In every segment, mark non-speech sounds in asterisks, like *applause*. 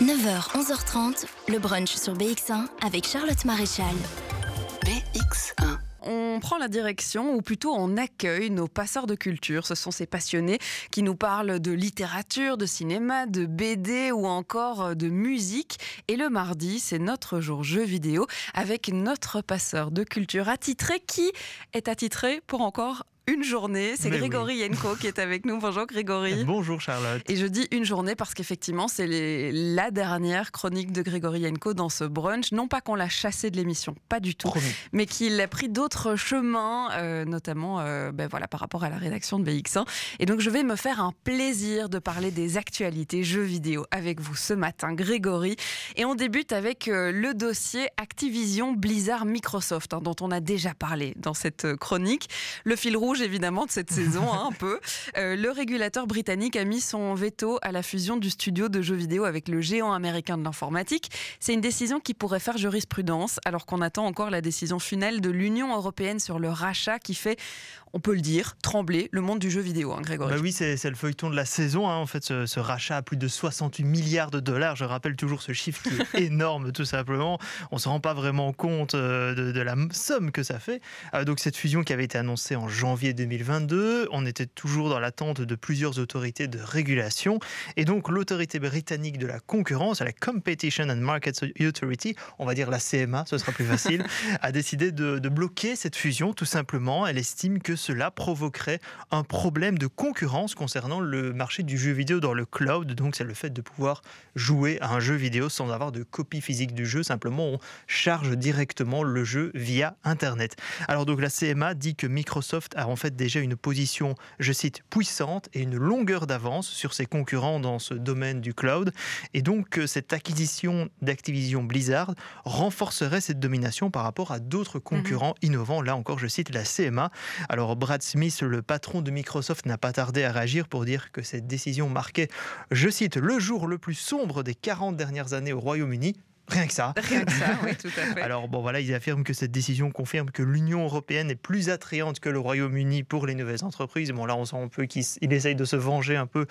9h, 11h30, le brunch sur BX1 avec Charlotte Maréchal. BX1. On prend la direction, ou plutôt on accueille nos passeurs de culture. Ce sont ces passionnés qui nous parlent de littérature, de cinéma, de BD ou encore de musique. Et le mardi, c'est notre jour jeu vidéo avec notre passeur de culture attitré qui est attitré pour encore une journée. C'est Grégory Yenko qui est avec nous. Bonjour Grégory. *laughs* Bonjour Charlotte. Et je dis une journée parce qu'effectivement, c'est les- la dernière chronique de Grégory Yenko dans ce brunch. Non pas qu'on l'a chassé de l'émission, pas du tout, Promis. mais qu'il a pris d'autres chemins, euh, notamment euh, ben voilà, par rapport à la rédaction de BX1. Et donc, je vais me faire un plaisir de parler des actualités jeux vidéo avec vous ce matin, Grégory. Et on débute avec euh, le dossier Activision Blizzard Microsoft, hein, dont on a déjà parlé dans cette chronique. Le fil rouge, évidemment, de cette saison, hein, un peu. Euh, le régulateur britannique a mis son veto à la fusion du studio de jeux vidéo avec le géant américain de l'informatique. C'est une décision qui pourrait faire jurisprudence, alors qu'on attend encore la décision finale de l'Union européenne sur le rachat qui fait, on peut le dire, trembler le monde du jeu vidéo, hein, Grégory. Bah oui, c'est le feuilleton de la saison. hein. En fait, ce, ce rachat à plus de 68 milliards de dollars. Je rappelle toujours ce chiffre qui est *laughs* énorme, tout simplement. On ne se rend pas vraiment compte euh, de, de la somme que ça fait. Euh, donc, cette fusion qui avait été annoncée en janvier 2022, on était toujours dans l'attente de plusieurs autorités de régulation. Et donc, l'autorité britannique de la concurrence, la Competition and Markets Authority, on va dire la CMA, ce sera plus facile, *laughs* a décidé de, de bloquer cette fusion, tout simplement. Elle estime que cela provoquerait un problème de concurrence concernant le marché du jeu vidéo dans le cloud. Donc, c'est le fait de pouvoir jouer à un jeu vidéo sans avoir de copie physique du jeu. Simplement, on charge directement le jeu via Internet. Alors, donc, la CMA dit que Microsoft a en fait déjà une position, je cite, puissante et une longueur d'avance sur ses concurrents dans ce domaine du cloud. Et donc, euh, cette acquisition d'Activision Blizzard renforcerait cette domination par rapport à d'autres concurrents innovants. Là encore, je cite la CMA. Alors, Brad Smith, le patron de Microsoft, n'a pas tardé à réagir pour dire que cette décision marquait, je cite, le jour le plus sombre des 40 dernières années au Royaume-Uni. Rien que ça. Rien que ça, oui, tout à fait. Alors bon voilà, il affirme que cette décision confirme que l'Union européenne est plus attrayante que le Royaume-Uni pour les nouvelles entreprises. Bon là on sent un peu qu'il essaye de se venger un peu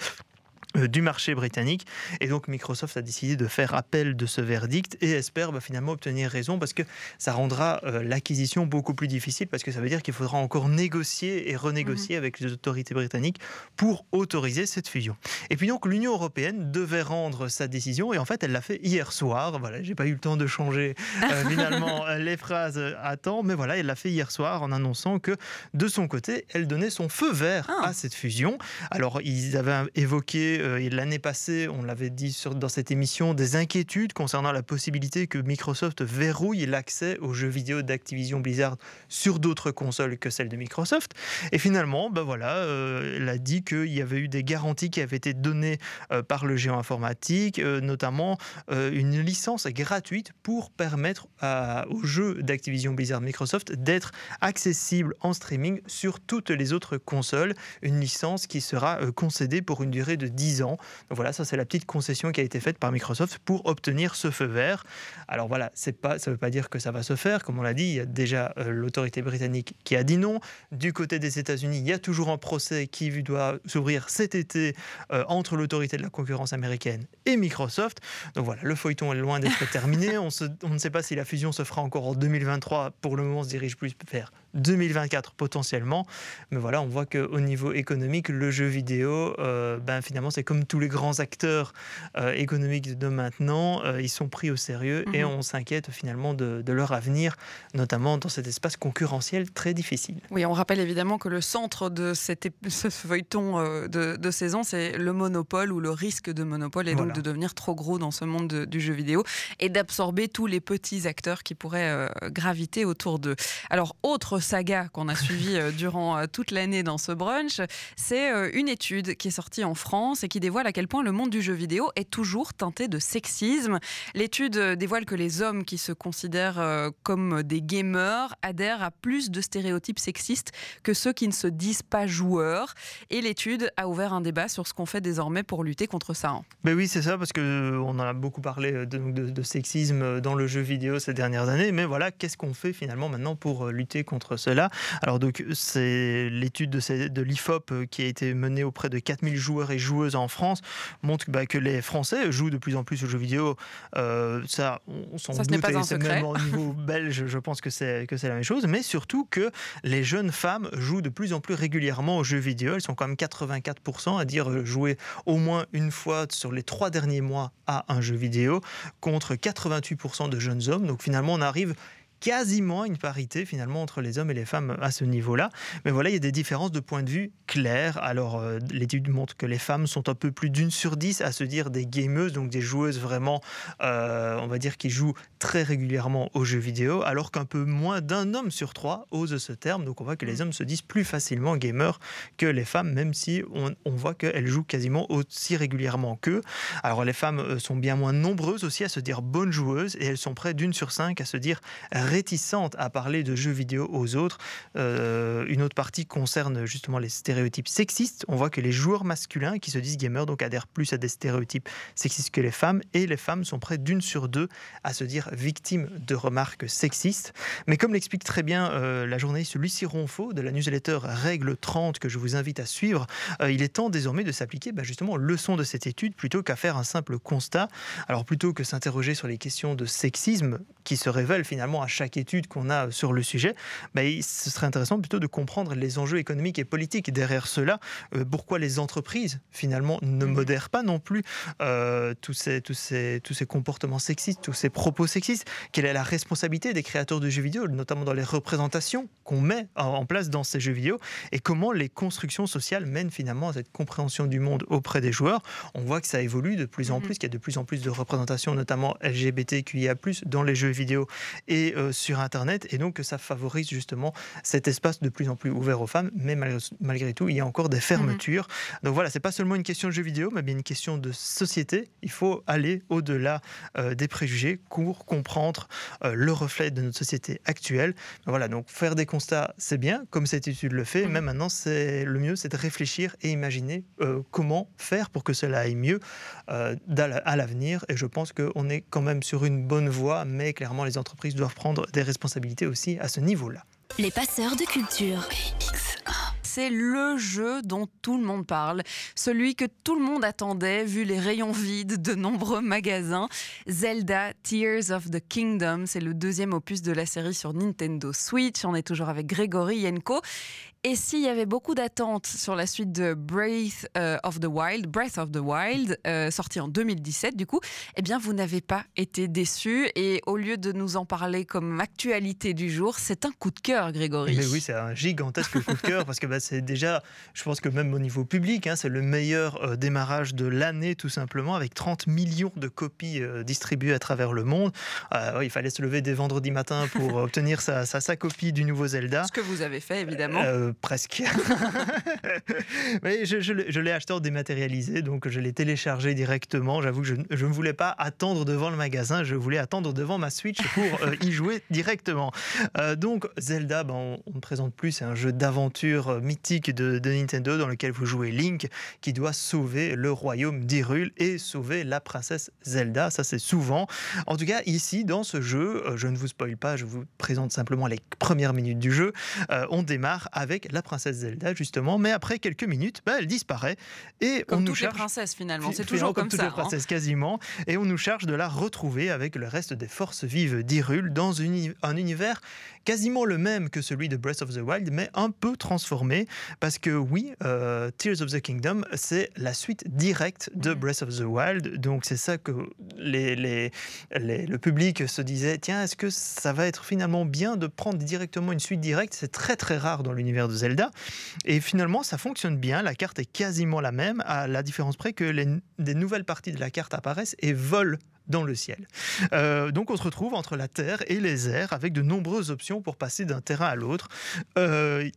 du marché britannique et donc Microsoft a décidé de faire appel de ce verdict et espère bah, finalement obtenir raison parce que ça rendra euh, l'acquisition beaucoup plus difficile parce que ça veut dire qu'il faudra encore négocier et renégocier avec les autorités britanniques pour autoriser cette fusion. Et puis donc l'Union européenne devait rendre sa décision et en fait elle l'a fait hier soir. Voilà, j'ai pas eu le temps de changer euh, *laughs* finalement euh, les phrases à temps, mais voilà, elle l'a fait hier soir en annonçant que de son côté, elle donnait son feu vert Ah. à cette fusion. Alors ils avaient évoqué euh, l'année passée, on l'avait dit dans cette émission, des inquiétudes concernant la possibilité que Microsoft verrouille l'accès aux jeux vidéo d'Activision Blizzard sur d'autres consoles que celles de Microsoft. Et finalement, ben voilà, euh, elle a dit qu'il y avait eu des garanties qui avaient été données euh, par le géant informatique, euh, notamment une licence gratuite pour permettre à- aux jeux d'Activision Blizzard Microsoft d'être accessibles en streaming sur toutes les autres consoles. Une licence qui sera concédée pour une durée de 10 ans. Donc voilà, ça c'est la petite concession qui a été faite par Microsoft pour obtenir ce feu vert. Alors voilà, c'est pas, ça ne veut pas dire que ça va se faire. Comme on l'a dit, il y a déjà euh, l'autorité britannique qui a dit non. Du côté des États-Unis, il y a toujours un procès qui doit s'ouvrir cet été euh, entre l'autorité de la concurrence américaine et Microsoft. Donc voilà, le feuilleton est loin d'être *laughs* terminé. On, se- on ne sait pas si la fusion se fera encore en 2023. Pour le moment, on se dirige plus vers 2024 potentiellement. Mais voilà, on voit qu'au niveau économique, le jeu vidéo, euh, ben, finalement, c'est comme tous les grands acteurs euh, économiques de maintenant. euh, ils sont pris au sérieux et Mhm. on s'inquiète finalement de, de leur avenir, notamment dans cet espace concurrentiel très difficile. Oui, on rappelle évidemment que le centre de cet ép- *laughs* ce feuilleton de, de saison, c'est le monopole ou le risque de monopole et Voilà. donc de devenir trop gros dans ce monde de- du jeu vidéo et d'absorber tous les petits acteurs qui pourraient graviter autour d'eux. Alors, autre saga qu'on a suivie euh, durant euh, toute l'année dans ce brunch, c'est euh, une étude qui est sortie en France et qui dévoile à quel point le monde du jeu vidéo est toujours teinté de sexisme. L'étude dévoile que les hommes qui se considèrent comme des gamers adhèrent à plus de stéréotypes sexistes que ceux qui ne se disent pas joueurs. Et l'étude a ouvert un débat sur ce qu'on fait désormais pour lutter contre ça. hein. Ben oui, c'est ça, parce que euh, on en a beaucoup parlé de, sexisme dans le jeu vidéo ces dernières années. Mais voilà, qu'est-ce qu'on fait finalement maintenant pour lutter contre contre cela. Alors donc c'est l'étude de, de l'IFOP qui a été menée auprès de 4000 joueurs et joueuses en France montre bah, que les Français jouent de plus en plus aux jeux vidéo. ça, on s'en doute, pas un secret. même au niveau *laughs* belge, je pense que c'est que c'est la même chose, mais surtout que les jeunes femmes jouent de plus en plus régulièrement aux jeux vidéo. Elles sont quand même 84% à dire jouer au moins une fois sur les trois derniers mois à un jeu vidéo, contre 88% de jeunes hommes. Donc finalement, on arrive quasiment une parité finalement entre les hommes et les femmes à ce niveau-là. Mais voilà, il y a des différences de point de vue claires. Alors, euh, l'étude montre que les femmes sont un peu plus d'une sur dix à se dire des gameuses, donc des joueuses vraiment, euh, on va dire, qui jouent très régulièrement aux jeux vidéo, alors qu'un peu moins d'un homme sur trois ose ce terme. Donc, on voit que les hommes se disent plus facilement gamers que les femmes, même si on, on voit qu'elles jouent quasiment aussi régulièrement qu'eux. Alors, les femmes euh, sont bien moins nombreuses aussi à se dire bonnes joueuses et elles sont près d'une sur cinq à se dire réticentes à parler de jeux vidéo aux autres. Euh, une autre partie concerne justement les stéréotypes sexistes. On voit que les joueurs masculins qui se disent gamers donc adhèrent plus à des stéréotypes sexistes que les femmes, et les femmes sont près d'une sur deux à se dire victimes de remarques sexistes. Mais comme l'explique très bien euh, la journaliste Lucie Ronfaux de la newsletter Règle 30 que je vous invite à suivre, euh, il est temps désormais de s'appliquer bah, justement leçon de cette étude plutôt qu'à faire un simple constat. Alors plutôt que s'interroger sur les questions de sexisme qui se révèlent finalement à chaque étude qu'on a sur le sujet, bah, ce serait intéressant plutôt de comprendre les enjeux économiques et politiques derrière cela. Euh, pourquoi les entreprises, finalement, ne mhm. modèrent pas non plus euh, tous, ces, tous, ces, tous ces comportements sexistes, tous ces propos sexistes Quelle est la responsabilité des créateurs de jeux vidéo, notamment dans les représentations qu'on met en place dans ces jeux vidéo Et comment les constructions sociales mènent finalement à cette compréhension du monde auprès des joueurs? On voit que ça évolue de plus en mhm. plus, qu'il y a de plus en plus de représentations, notamment LGBTQIA, dans les jeux vidéo et euh, sur Internet, et donc ça favorise justement cet espace de plus en plus ouvert aux femmes, mais malgré, tout, il y a encore des fermetures. Mhm. Donc voilà, c'est pas seulement une question de jeux vidéo, mais bien une question de société. Il faut aller au-delà euh, des préjugés pour comprendre euh, le reflet de notre société actuelle. Voilà, donc faire des constats, c'est bien, comme cette étude le fait, mhm. mais maintenant, c'est le mieux, c'est de réfléchir et imaginer comment faire pour que cela aille mieux à l'avenir. Et je pense qu'on est quand même sur une bonne voie, mais clairement, les entreprises doivent prendre des responsabilités aussi à ce niveau-là. Les passeurs de culture. C'est le jeu dont tout le monde parle, celui que tout le monde attendait vu les rayons vides de nombreux magasins. Zelda Tears of the Kingdom, c'est le deuxième opus de la série sur Nintendo Switch. On est toujours avec Grégory Yenko. Et s'il y avait beaucoup d'attentes sur la suite de Breath euh, of the Wild, Breath of the Wild, euh, sorti en 2017 du coup, eh bien vous n'avez pas été déçu et au lieu de nous en parler comme actualité du jour, c'est un coup de cœur, Grégory. Mais oui, c'est un gigantesque coup de cœur parce que bah, c'est déjà, je pense que même au niveau public, hein, c'est le meilleur euh, démarrage de l'année tout simplement avec 30 millions de copies distribuées à travers le monde. il fallait se lever dès vendredi matin pour *laughs* obtenir sa, sa, sa, copie du nouveau Zelda. Ce que vous avez fait évidemment presque. *laughs* Mais je, l'ai acheté en dématérialisé, donc je l'ai téléchargé directement. J'avoue que je, ne voulais pas attendre devant le magasin, je voulais attendre devant ma Switch pour euh, y jouer directement. Euh, donc Zelda, ben, on ne présente plus, c'est un jeu d'aventure euh, mythique de, Nintendo dans lequel vous jouez Link qui doit sauver le royaume d'Hyrule et sauver la princesse Zelda. Ça c'est souvent. En tout cas, ici, dans ce jeu, je ne vous spoil pas, je vous présente simplement les premières minutes du jeu. on démarre avec la princesse Zelda, justement. Mais après quelques minutes, bah, elle disparaît. Et comme on nous toutes cherche... les princesses, finalement. C'est toujours comme, toutes ça. les hein. princesses, quasiment. Et on nous charge de la retrouver avec le reste des forces vives d'Hyrule dans une, un univers quasiment le même que celui de Breath of the Wild, mais un peu transformé. Parce que oui, euh, Tears of the Kingdom, c'est la suite directe de mm. Breath of the Wild. Donc c'est ça que les, les, le public se disait, tiens, est-ce que ça va être finalement bien de prendre directement une suite directe? C'est très très rare dans l'univers Zelda. Et finalement, ça fonctionne bien. La carte est quasiment la même, à la différence près que les, des nouvelles parties de la carte apparaissent et volent dans le ciel. Euh, donc on se retrouve entre la terre et les airs avec de nombreuses options pour passer d'un terrain à l'autre. Euh,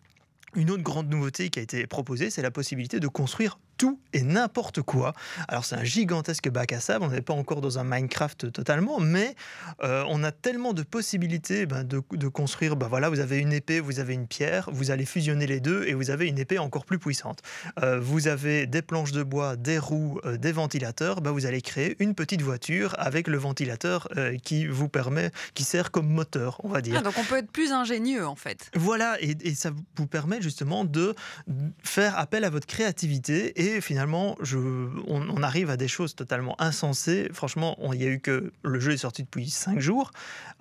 une autre grande nouveauté qui a été proposée, c'est la possibilité de construire tout et n'importe quoi. Alors c'est un gigantesque bac à sable, on n'est pas encore dans un Minecraft totalement, mais euh, on a tellement de possibilités ben, de, construire, ben, voilà, vous avez une épée, vous avez une pierre, vous allez fusionner les deux et vous avez une épée encore plus puissante. Euh, vous avez des planches de bois, des roues, euh, des ventilateurs, ben, vous allez créer une petite voiture avec le ventilateur qui vous permet, qui sert comme moteur, on va dire. Ah, donc on peut être plus ingénieux en fait. Voilà, et, et ça vous permet justement de faire appel à votre créativité et finalement, je, on, arrive à des choses totalement insensées. Franchement, il y a eu que le jeu est sorti depuis 5 jours.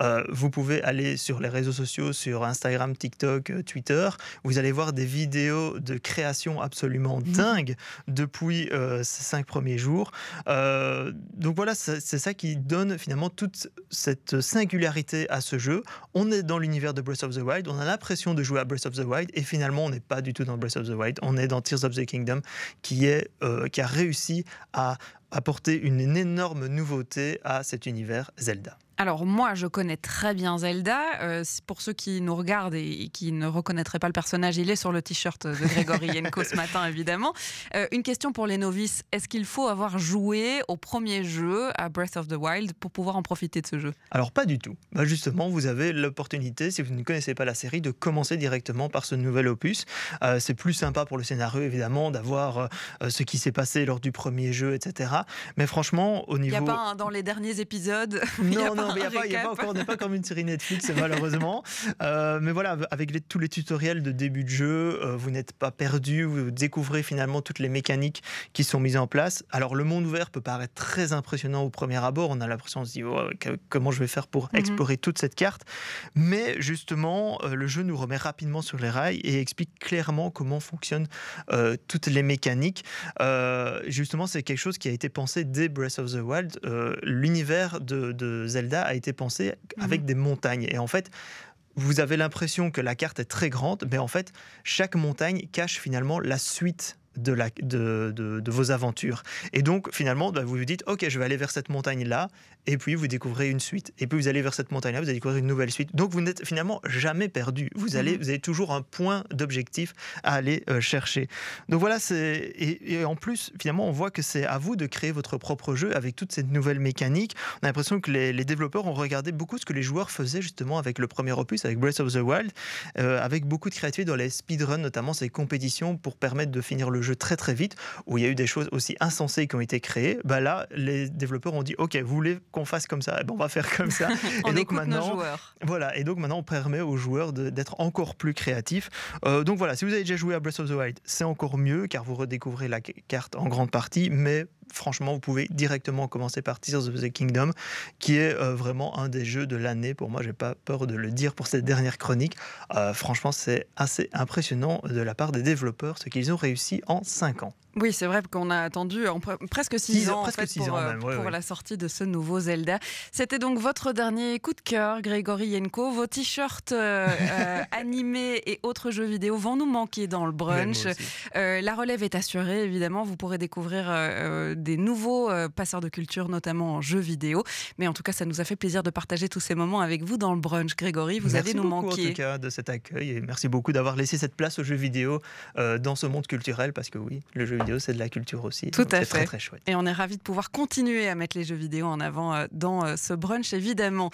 Euh, vous pouvez aller sur les réseaux sociaux, sur Instagram, TikTok, euh, Twitter. Vous allez voir des vidéos de création absolument mmh. dingues depuis euh, ces 5 premiers jours. donc voilà, c'est ça qui donne finalement toute cette singularité à ce jeu. On est dans l'univers de Breath of the Wild, on a l'impression de jouer à Breath of the Wild et finalement on n'est pas du tout dans Breath of the Wild, on est dans Tears of the Kingdom qui, euh, qui a réussi à apporter une énorme nouveauté à cet univers Zelda. Alors moi, je connais très bien Zelda. Euh, pour ceux qui nous regardent et, qui ne reconnaîtraient pas le personnage, il est sur le t-shirt de Grégory *laughs* Yenko ce matin, évidemment. Euh, une question pour les novices. Est-ce qu'il faut avoir joué au premier jeu, à Breath of the Wild, pour pouvoir en profiter de ce jeu? Alors pas du tout. Bah, justement, vous avez l'opportunité, si vous ne connaissez pas la série, de commencer directement par ce nouvel opus. Euh, c'est plus sympa pour le scénario, évidemment, d'avoir ce qui s'est passé lors du premier jeu, etc. Mais franchement, au niveau... Il n'y a pas dans les derniers épisodes... Non, non, il n'y a, pas encore, on n'est pas comme une série Netflix, malheureusement. *laughs* Euh, mais voilà, avec tous les tutoriels de début de jeu, euh, vous n'êtes pas perdu, vous découvrez finalement toutes les mécaniques qui sont mises en place. Alors, le monde ouvert peut paraître très impressionnant au premier abord. On a l'impression de se dire oh, comment je vais faire pour mhm. explorer toute cette carte? Mais justement, euh, le jeu nous remet rapidement sur les rails et explique clairement comment fonctionnent toutes les mécaniques. justement, c'est quelque chose qui a été pensé dès Breath of the Wild. L'univers de, de Zelda a été pensé avec mhm. des montagnes. Et en fait, vous avez l'impression que la carte est très grande, mais en fait, chaque montagne cache finalement la suite de, la, de, de, vos aventures. Et donc, finalement, bah, vous vous dites, OK, je vais aller vers cette montagne-là, et puis vous découvrez une suite. Et puis vous allez vers cette montagne-là, vous allez découvrir une nouvelle suite. Donc, vous n'êtes finalement jamais perdu. Vous, allez, mhm. vous avez toujours un point d'objectif à aller euh, chercher. Donc voilà, c'est et, en plus, finalement, on voit que c'est à vous de créer votre propre jeu avec toute cette nouvelle mécanique. On a l'impression que les, développeurs ont regardé beaucoup ce que les joueurs faisaient justement avec le premier opus, avec Breath of the Wild, euh, avec beaucoup de créativité dans les speedruns, notamment ces compétitions pour permettre de finir le jeu très très vite, où il y a eu des choses aussi insensées qui ont été créées, bah là, les développeurs ont dit OK, vous voulez qu'on fasse comme ça, et eh ben on va faire comme ça. *laughs* on et donc maintenant, voilà, et donc maintenant on permet aux joueurs d'être encore plus créatifs. Euh, donc voilà, si vous avez déjà joué à Breath of the Wild, c'est encore mieux car vous redécouvrez la carte en grande partie, mais franchement, vous pouvez directement commencer par Tears of the Kingdom, qui est euh, vraiment un des jeux de l'année. Pour moi, j'ai pas peur de le dire pour cette dernière chronique. Euh, franchement, c'est assez impressionnant de la part des développeurs ce qu'ils ont réussi en 5 ans. Oui, c'est vrai qu'on a attendu en presque 6 ans, pour, euh, la sortie de ce nouveau Zelda. C'était donc votre dernier coup de cœur, Grégory Yenko. Vos t-shirts *laughs* animés et autres jeux vidéo vont nous manquer dans le brunch. la relève est assurée, évidemment. Vous pourrez découvrir des nouveaux euh, passeurs de culture, notamment en jeux vidéo. Mais en tout cas, ça nous a fait plaisir de partager tous ces moments avec vous dans le brunch. Grégory, vous allez nous manquer. Merci beaucoup en tout cas de cet accueil et merci beaucoup d'avoir laissé cette place aux jeux vidéo euh, dans ce monde culturel parce que oui, le jeu vidéo c'est de la culture aussi. Tout à fait. Très très chouette. Et on est ravis de pouvoir continuer à mettre les jeux vidéo en avant euh, dans ce brunch évidemment.